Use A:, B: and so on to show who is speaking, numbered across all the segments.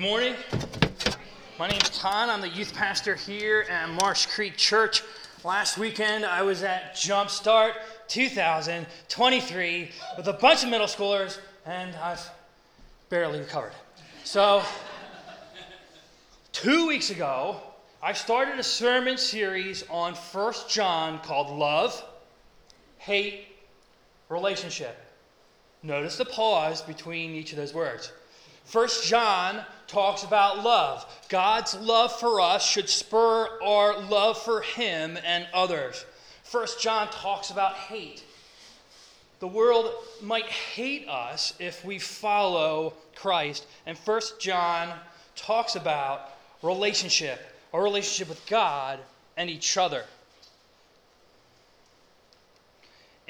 A: Good morning. My name's Todd. I'm the youth pastor here at Marsh Creek Church. Last weekend, I was at Jumpstart 2023 with a bunch of middle schoolers, and I've barely recovered. So, two weeks ago, I started a sermon series on 1 John called Love, Hate, Relationship. Notice the pause between each of those words. 1 John talks about love. God's love for us should spur our love for Him and others. 1 John talks about hate. The world might hate us if we follow Christ. And 1 John talks about relationship, our relationship with God and each other.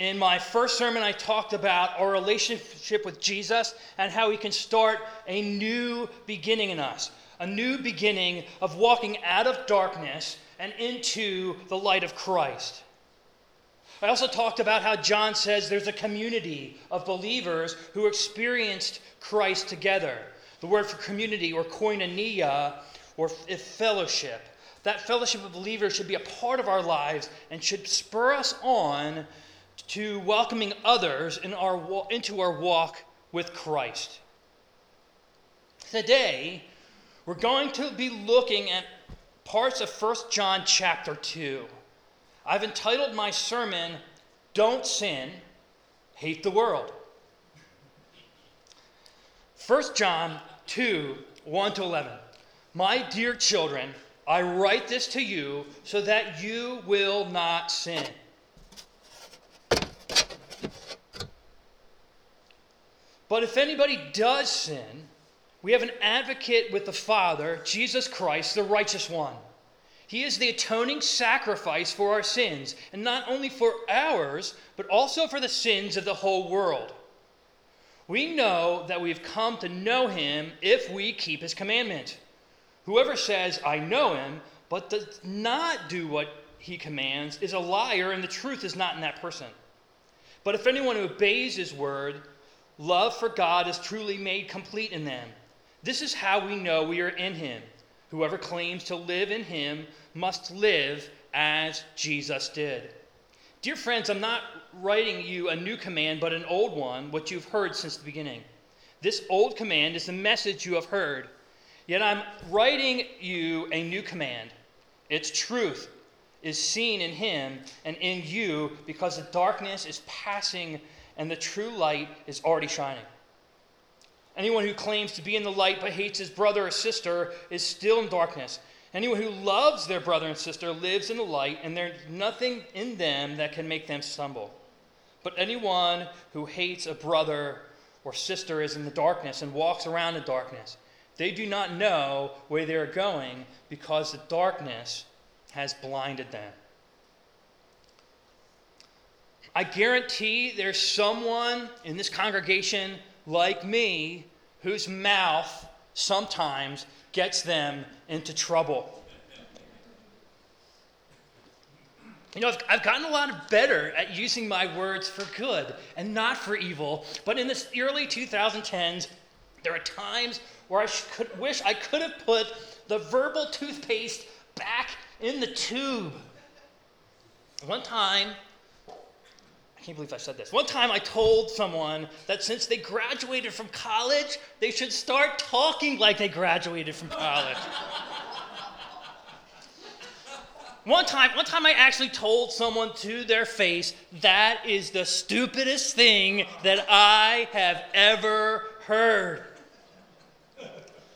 A: In my first sermon, I talked about our relationship with Jesus and how he can start a new beginning in us, a new beginning of walking out of darkness and into the light of Christ. I also talked about how John says there's a community of believers who experienced Christ together. The word for community or koinonia or fellowship. That fellowship of believers should be a part of our lives and should spur us on to welcoming others in our, into our walk with Christ. Today, we're going to be looking at parts of 1 John chapter 2. I've entitled my sermon, Don't Sin, Hate the World. 1 John 2 1 to 11. My dear children, I write this to you so that you will not sin. But if anybody does sin, we have an advocate with the Father, Jesus Christ, the righteous one. He is the atoning sacrifice for our sins, and not only for ours, but also for the sins of the whole world. We know that we've come to know him if we keep his commandment. Whoever says, I know him, but does not do what he commands, is a liar, and the truth is not in that person. But if anyone who obeys his word, Love for God is truly made complete in them. This is how we know we are in Him. Whoever claims to live in Him must live as Jesus did. Dear friends, I'm not writing you a new command, but an old one, what you've heard since the beginning. This old command is the message you have heard. Yet I'm writing you a new command. Its truth is seen in Him and in you because the darkness is passing and the true light is already shining. Anyone who claims to be in the light but hates his brother or sister is still in darkness. Anyone who loves their brother and sister lives in the light, and there's nothing in them that can make them stumble. But anyone who hates a brother or sister is in the darkness and walks around in darkness. They do not know where they are going because the darkness has blinded them. I guarantee there's someone in this congregation like me whose mouth sometimes gets them into trouble. You know, I've, I've, gotten a lot better at using my words for good and not for evil, but in the early 2010s, there are times where I could, wish I could have put the verbal toothpaste back in the tube. One time, I can't believe I said this. One time I told someone that since they graduated from college, they should start talking like they graduated from college. one time, one time I actually told someone to their face, that is the stupidest thing that I have ever heard.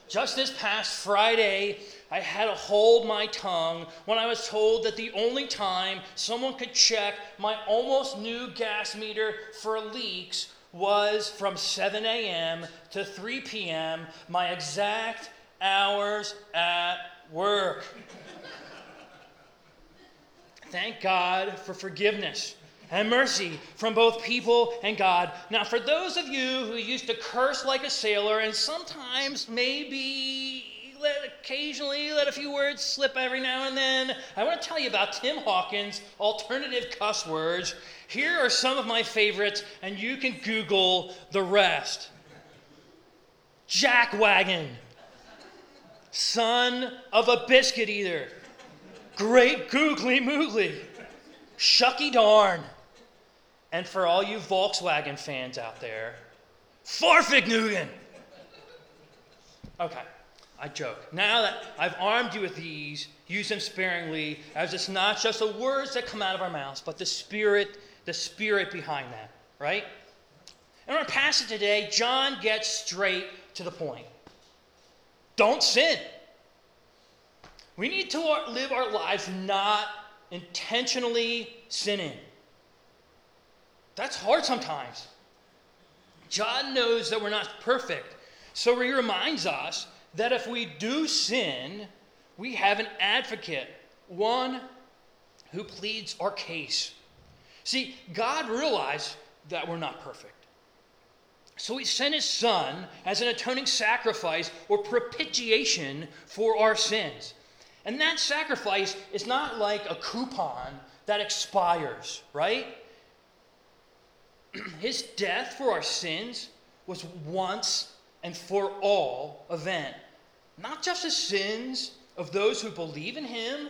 A: Just this past Friday, I had to hold my tongue when I was told that the only time someone could check my almost new gas meter for leaks was from 7 a.m. to 3 p.m., my exact hours at work. Thank God for forgiveness and mercy from both people and God. Now, for those of you who used to curse like a sailor and sometimes maybe let occasionally let a few words slip every now and then. I want to tell you about Tim Hawkins' alternative cuss words. Here are some of my favorites, and you can Google the rest. Jackwagon, son of a biscuit eater. Great googly moogly. Shucky darn. And for all you Volkswagen fans out there, Fahrvergnügen. Okay, I joke. Now that I've armed you with these, use them sparingly, as it's not just the words that come out of our mouths, but the spirit, the spirit behind that, right? In our passage today, John gets straight to the point. Don't sin. We need to live our lives not intentionally sinning. That's hard sometimes. John knows that we're not perfect. So he reminds us that if we do sin, we have an advocate, one who pleads our case. See, God realized that we're not perfect. So he sent his son as an atoning sacrifice or propitiation for our sins. And that sacrifice is not like a coupon that expires, right? his death for our sins was once and for all event. Not just the sins of those who believe in him,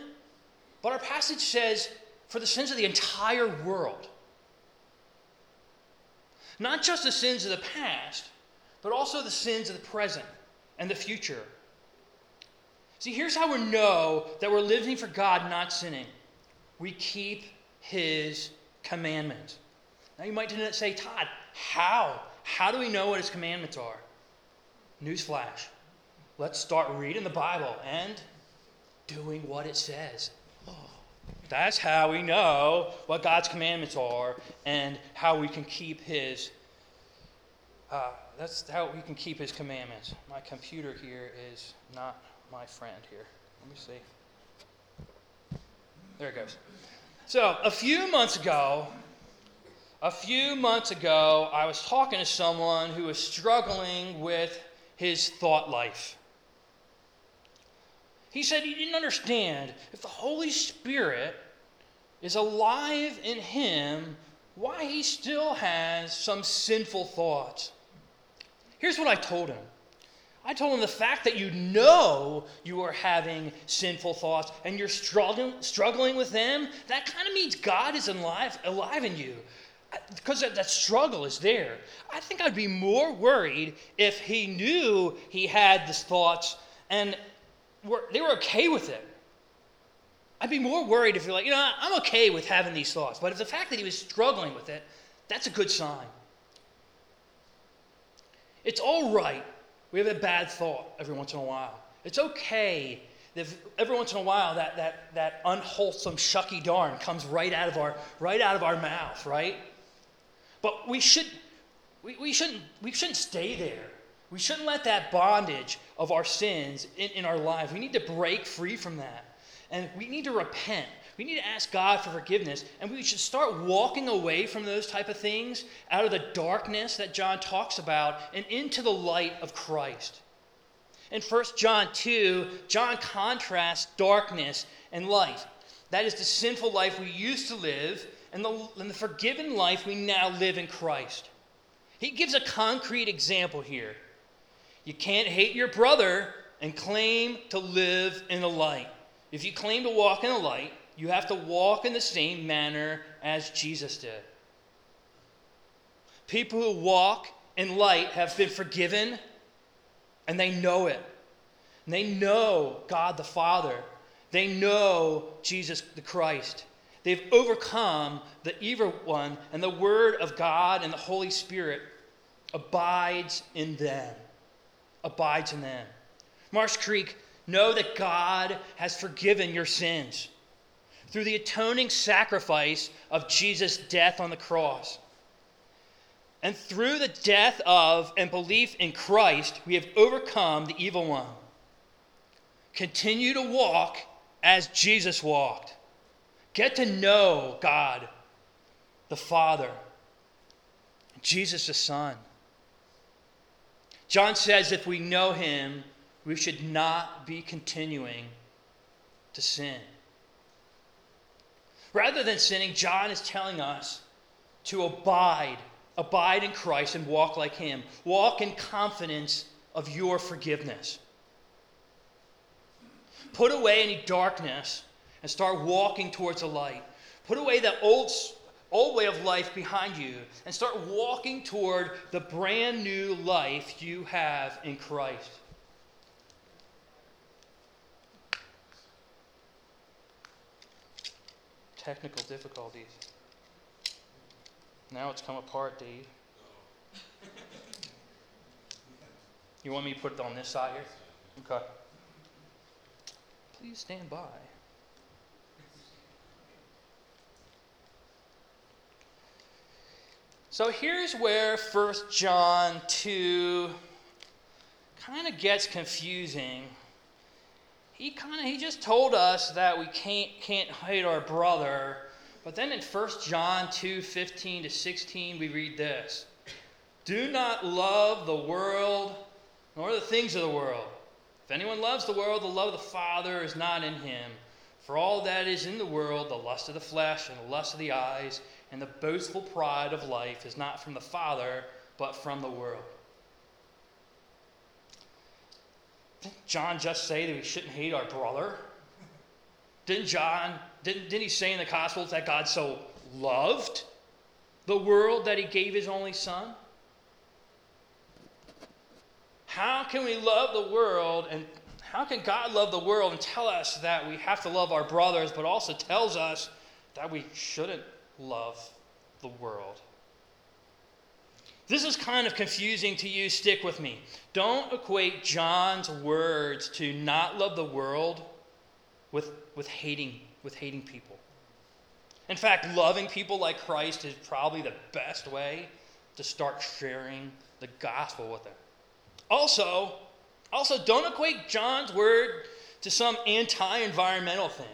A: but our passage says for the sins of the entire world. Not just the sins of the past, but also the sins of the present and the future. See, here's how we know that we're living for God, not sinning. We keep His commandments. Now, you might say, Todd, how? How do we know what His commandments are? Newsflash. Let's start reading the Bible and doing what it says. That's how we know what God's commandments are and how we can keep His. Uh, that's how we can keep His commandments. My computer here is not my friend here. Let me see. There it goes. So a few months ago, a few months ago, I was talking to someone who was struggling with his thought life. He said he didn't understand if the Holy Spirit is alive in him, why he still has some sinful thoughts. Here's what I told him I told him the fact that you know you are having sinful thoughts and you're struggling, struggling with them, that kind of means God is alive, alive in you. Because that, that struggle is there. I think I'd be more worried if he knew he had these thoughts and were, they were okay with it. I'd be more worried if you're like, you know, I'm okay with having these thoughts. But if the fact that he was struggling with it, that's a good sign. It's all right. We have a bad thought every once in a while. It's okay if every once in a while that, that, that unwholesome shucky darn comes right out of our right out of our mouth, right? But we should we, we shouldn't we shouldn't stay there. We shouldn't let that bondage of our sins in, in our lives. We need to break free from that. And we need to repent. We need to ask God for forgiveness. And we should start walking away from those type of things out of the darkness that John talks about and into the light of Christ. In 1 John 2, John contrasts darkness and light. That is the sinful life we used to live and the, and the forgiven life we now live in Christ. He gives a concrete example here. You can't hate your brother and claim to live in the light. If you claim to walk in the light, you have to walk in the same manner as Jesus did. People who walk in light have been forgiven and they know it. And they know God the Father. They know Jesus the Christ. They've overcome the evil one, and the Word of God and the Holy Spirit abides in them abides in them. Marsh Creek, know that God has forgiven your sins through the atoning sacrifice of Jesus' death on the cross. And through the death of and belief in Christ, we have overcome the evil one. Continue to walk as Jesus walked. Get to know God, the Father, Jesus, the Son. John says if we know him, we should not be continuing to sin. Rather than sinning, John is telling us to abide, abide in Christ and walk like him. Walk in confidence of your forgiveness. Put away any darkness and start walking towards the light. Put away that old, old way of life behind you and start walking toward the brand new life you have in Christ. Technical difficulties. Now it's come apart, Dave. You want me to put it on this side here? Okay. Please stand by. So here's where 1 John 2 kind of gets confusing. He kind of he just told us that we can't can't hate our brother, but then in 1 John 2 15 to 16 we read this. Do not love the world nor the things of the world. If anyone loves the world, the love of the Father is not in him. For all that is in the world, the lust of the flesh and the lust of the eyes and the boastful pride of life is not from the Father, but from the world. Didn't John just say that we shouldn't hate our brother? Didn't John, didn't, didn't he say in the Gospels that God so loved the world that he gave his only Son? How can we love the world and how can God love the world and tell us that we have to love our brothers, but also tells us that we shouldn't love the world. This is kind of confusing to you. Stick with me. Don't equate John's words to not love the world with, with hating with hating people. In fact, loving people like Christ is probably the best way to start sharing the gospel with them. Also, also don't equate John's word to some anti-environmental thing.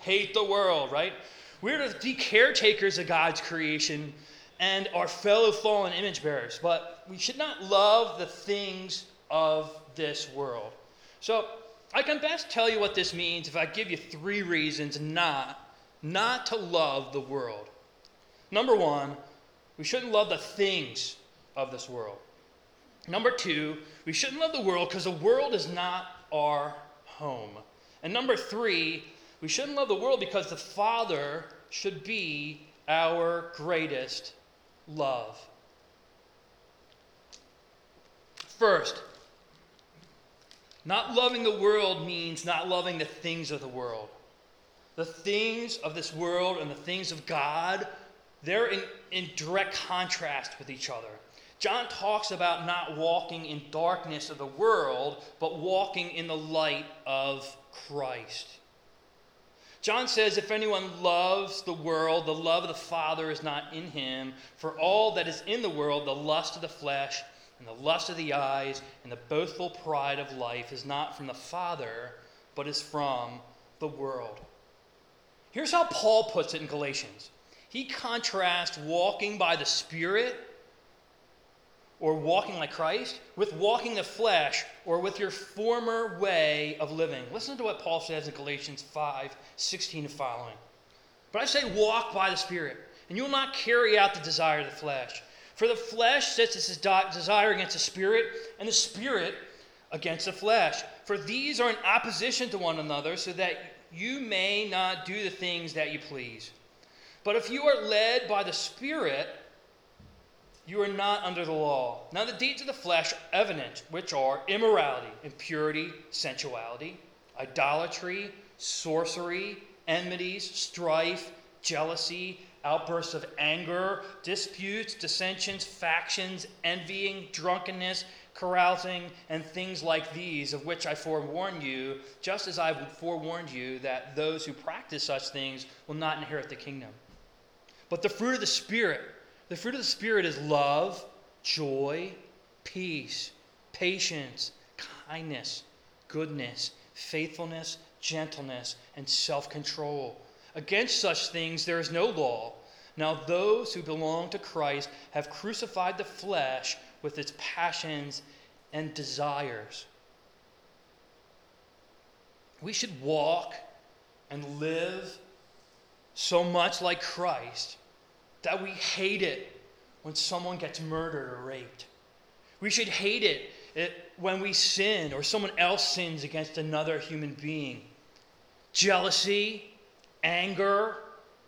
A: Hate the world, right? We're to be caretakers of God's creation and our fellow fallen image bearers, but we should not love the things of this world. So, I can best tell you what this means if I give you three reasons not not to love the world. Number 1, we shouldn't love the things of this world. Number 2, we shouldn't love the world because the world is not our home. And number 3, we shouldn't love the world because the Father should be our greatest love. First, not loving the world means not loving the things of the world. The things of this world and the things of God, they're in, in direct contrast with each other. John talks about not walking in darkness of the world, but walking in the light of Christ. John says, If anyone loves the world, the love of the Father is not in him. For all that is in the world, the lust of the flesh, and the lust of the eyes, and the boastful pride of life, is not from the Father, but is from the world. Here's how Paul puts it in Galatians he contrasts walking by the Spirit or walking like Christ with walking the flesh or with your former way of living. Listen to what Paul says in Galatians 5 16 and following. But I say, walk by the Spirit, and you will not carry out the desire of the flesh. For the flesh sets its desire against the Spirit, and the Spirit against the flesh. For these are in opposition to one another, so that you may not do the things that you please. But if you are led by the Spirit, you are not under the law. Now, the deeds of the flesh are evident, which are immorality, impurity, sensuality, idolatry, sorcery, enmities, strife, jealousy, outbursts of anger, disputes, dissensions, factions, envying, drunkenness, carousing, and things like these, of which I forewarn you, just as I forewarned you that those who practice such things will not inherit the kingdom. But the fruit of the Spirit, the fruit of the Spirit is love, joy, peace, patience, kindness, goodness, faithfulness, gentleness, and self control. Against such things there is no law. Now, those who belong to Christ have crucified the flesh with its passions and desires. We should walk and live so much like Christ that we hate it when someone gets murdered or raped. We should hate it, when we sin or someone else sins against another human being. jealousy, anger,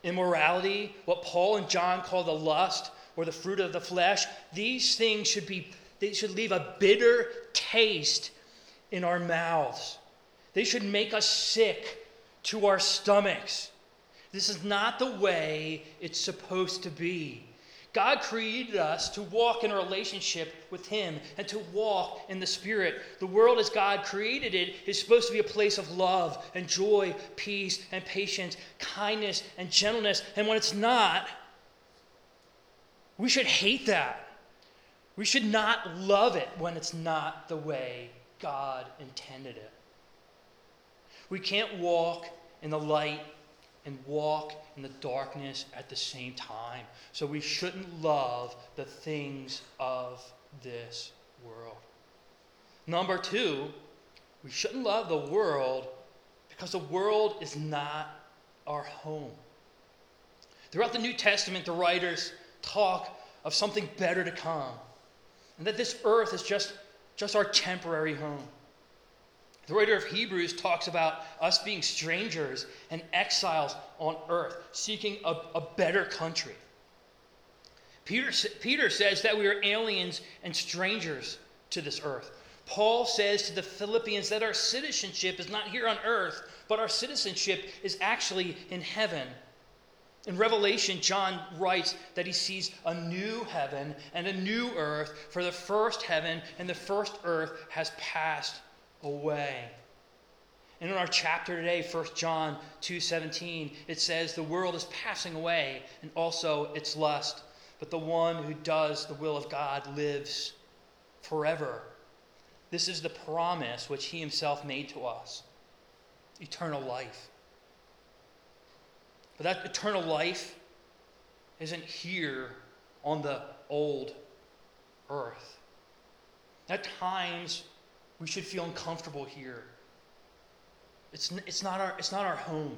A: immorality, what Paul and John call the lust or the fruit of the flesh, these things should be they should leave a bitter taste in our mouths. They should make us sick to our stomachs. This is not the way it's supposed to be. God created us to walk in a relationship with Him and to walk in the Spirit. The world, as God created it, is supposed to be a place of love and joy, peace and patience, kindness and gentleness. And when it's not, we should hate that. We should not love it when it's not the way God intended it. We can't walk in the light and walk in the darkness at the same time. So we shouldn't love the things of this world. Number two, we shouldn't love the world because the world is not our home. Throughout the New Testament, the writers talk of something better to come, and that this earth is just, just our temporary home. The writer of Hebrews talks about us being strangers and exiles on earth, seeking a, a better country. Peter, Peter says that we are aliens and strangers to this earth. Paul says to the Philippians that our citizenship is not here on earth, but our citizenship is actually in heaven. In Revelation, John writes that he sees a new heaven and a new earth, for the first heaven and the first earth has passed away. And in our chapter today, 1 John 2:17, it says the world is passing away and also its lust, but the one who does the will of God lives forever. This is the promise which he himself made to us. Eternal life. But that eternal life isn't here on the old earth. At times we should feel uncomfortable here. It's, it's, not our, it's not our home.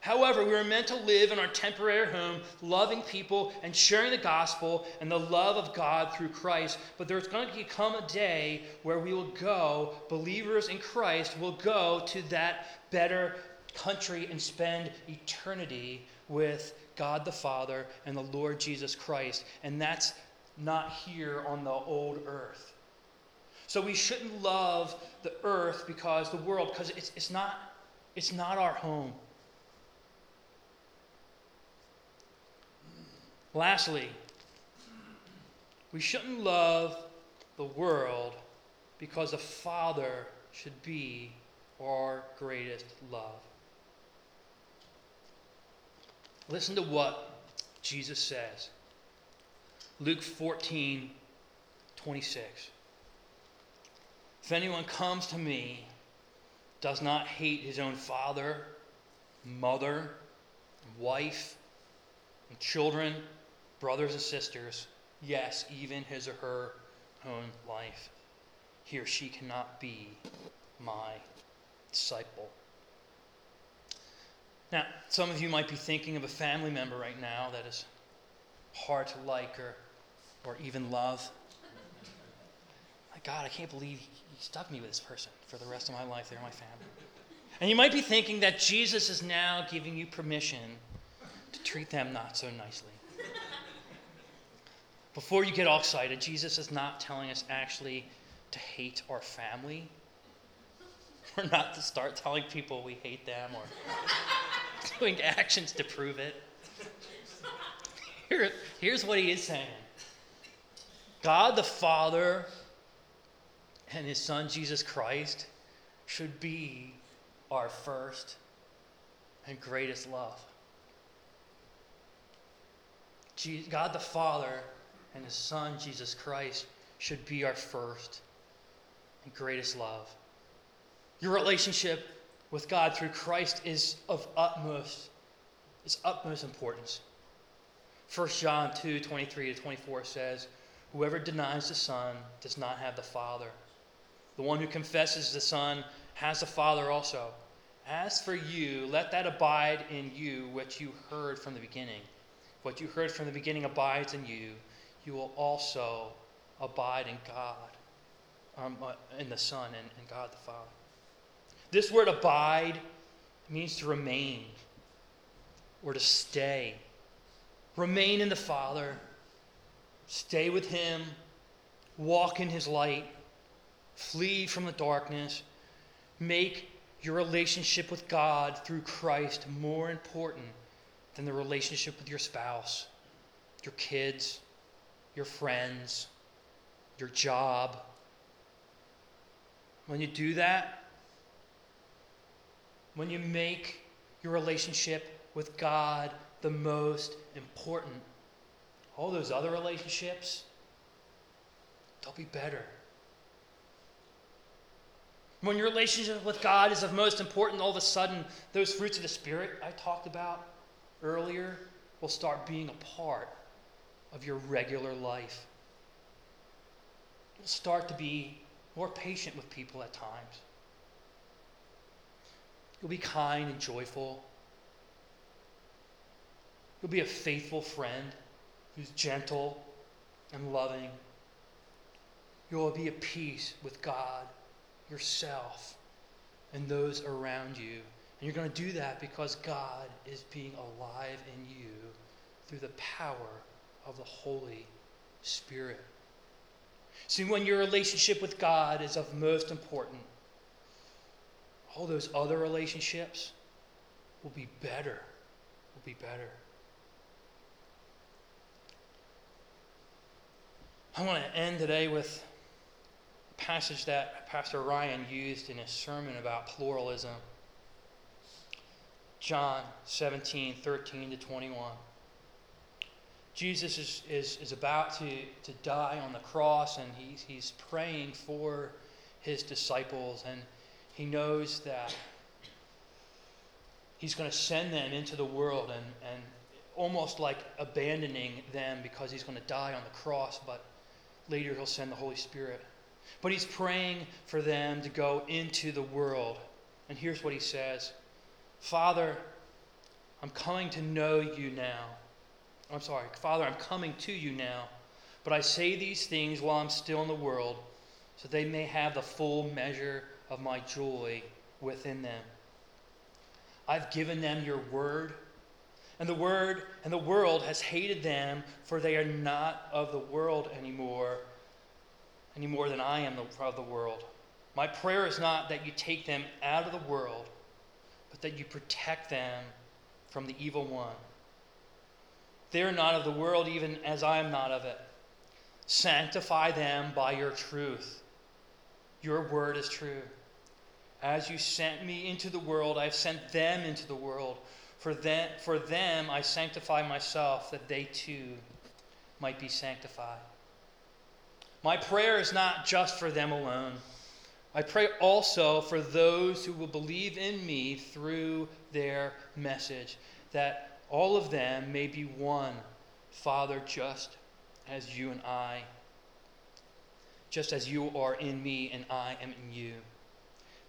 A: However, we are meant to live in our temporary home, loving people and sharing the gospel and the love of God through Christ. But there's going to come a day where we will go, believers in Christ will go to that better country and spend eternity with God the Father and the Lord Jesus Christ. And that's not here on the old earth. So we shouldn't love the earth because the world, because it's, it's, not, it's not our home. Lastly, we shouldn't love the world because the Father should be our greatest love. Listen to what Jesus says. Luke 14, 26. If anyone comes to me, does not hate his own father, mother, wife, and children, brothers and sisters, yes, even his or her own life, he or she cannot be my disciple. Now, some of you might be thinking of a family member right now that is hard to like or, or even love. God, I can't believe he stuck me with this person for the rest of my life. They're my family. And you might be thinking that Jesus is now giving you permission to treat them not so nicely. Before you get all excited, Jesus is not telling us actually to hate our family. We're not to start telling people we hate them or doing actions to prove it. Here, here's what he is saying God the Father and his son Jesus Christ should be our first and greatest love. God the Father and his son Jesus Christ should be our first and greatest love. Your relationship with God through Christ is of utmost is utmost importance. 1 John 2, 23 to 24 says, Whoever denies the Son does not have the Father. The one who confesses the Son has the Father also. As for you, let that abide in you which you heard from the beginning. What you heard from the beginning abides in you. You will also abide in God, um, uh, in the Son, and, and God the Father. This word abide means to remain or to stay. Remain in the Father, stay with Him, walk in His light, flee from the darkness, make your relationship with God through Christ more important than the relationship with your spouse, your kids, your friends, your job. When you do that, when you make your relationship with God the most important, all those other relationships, they'll be better. When your relationship with God is of most important, all of a sudden, those fruits of the Spirit I talked about earlier will start being a part of your regular life. You'll start to be more patient with people at times. You'll be kind and joyful. You'll be a faithful friend who's gentle and loving. You'll be at peace with God, yourself, and those around you. And you're going to do that because God is being alive in you through the power of the Holy Spirit. See, when your relationship with God is of most important, all those other relationships will be better. Will be better. I want to end today with passage that Pastor Ryan used in his sermon about pluralism. John 17, 13 to 21. Jesus is, is, is about to, to die on the cross and he's, he's praying for his disciples and he knows that he's going to send them into the world and, and almost like abandoning them because he's going to die on the cross, but later he'll send the Holy Spirit. But he's praying for them to go into the world. And here's what he says Father, I'm coming to know you now. I'm sorry, Father, I'm coming to you now. But I say these things while I'm still in the world, so they may have the full measure of my joy within them. I've given them your word, and the word and the world has hated them, for they are not of the world anymore, any more than I am of the world. My prayer is not that you take them out of the world, but that you protect them from the evil one. They are not of the world, even as I am not of it. Sanctify them by your truth. Your word is true. As you sent me into the world, I have sent them into the world. For them, for them I sanctify myself, that they too might be sanctified. My prayer is not just for them alone. I pray also for those who will believe in me through their message, that all of them may be one, Father, just as you and I, just as you are in me and I am in you.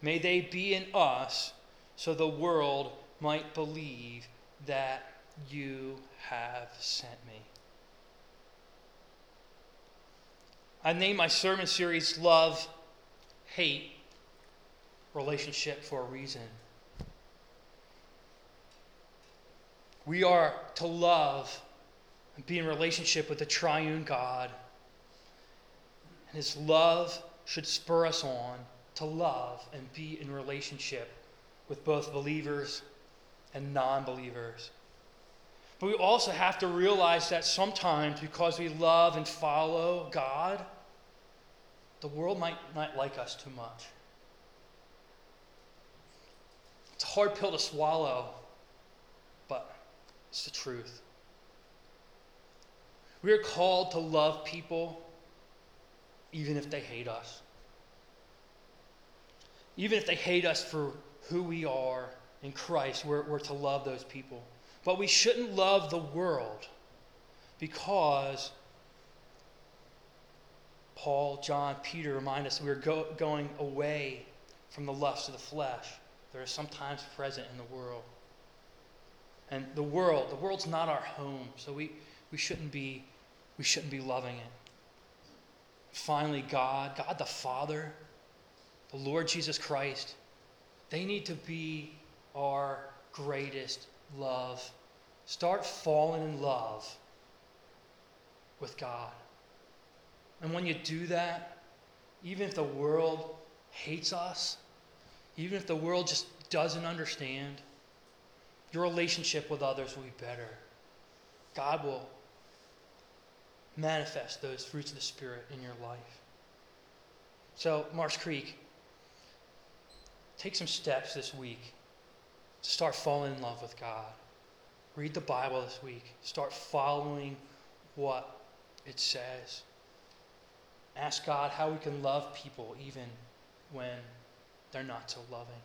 A: May they be in us, so the world might believe that you have sent me. I named my sermon series Love, Hate, Relationship for a reason. We are to love and be in relationship with the triune God. And his love should spur us on to love and be in relationship with both believers and non believers. But we also have to realize that sometimes, because we love and follow God, the world might not like us too much. It's a hard pill to swallow, but it's the truth. We are called to love people even if they hate us even if they hate us for who we are in Christ, we're, we're to love those people. But we shouldn't love the world because Paul, John, Peter remind us we're go, going away from the lust of the flesh that are sometimes present in the world. And the world, the world's not our home, so we, we shouldn't be we shouldn't be loving it. Finally, God, God the Father, the Lord Jesus Christ, They need to be our greatest love. Start falling in love with God. And when you do that, even if the world hates us, even if the world just doesn't understand, your relationship with others will be better. God will manifest those fruits of the Spirit in your life. So, Marsh Creek, take some steps this week to start falling in love with God. Read the Bible this week. Start following what it says. Ask God how we can love people even when they're not so loving.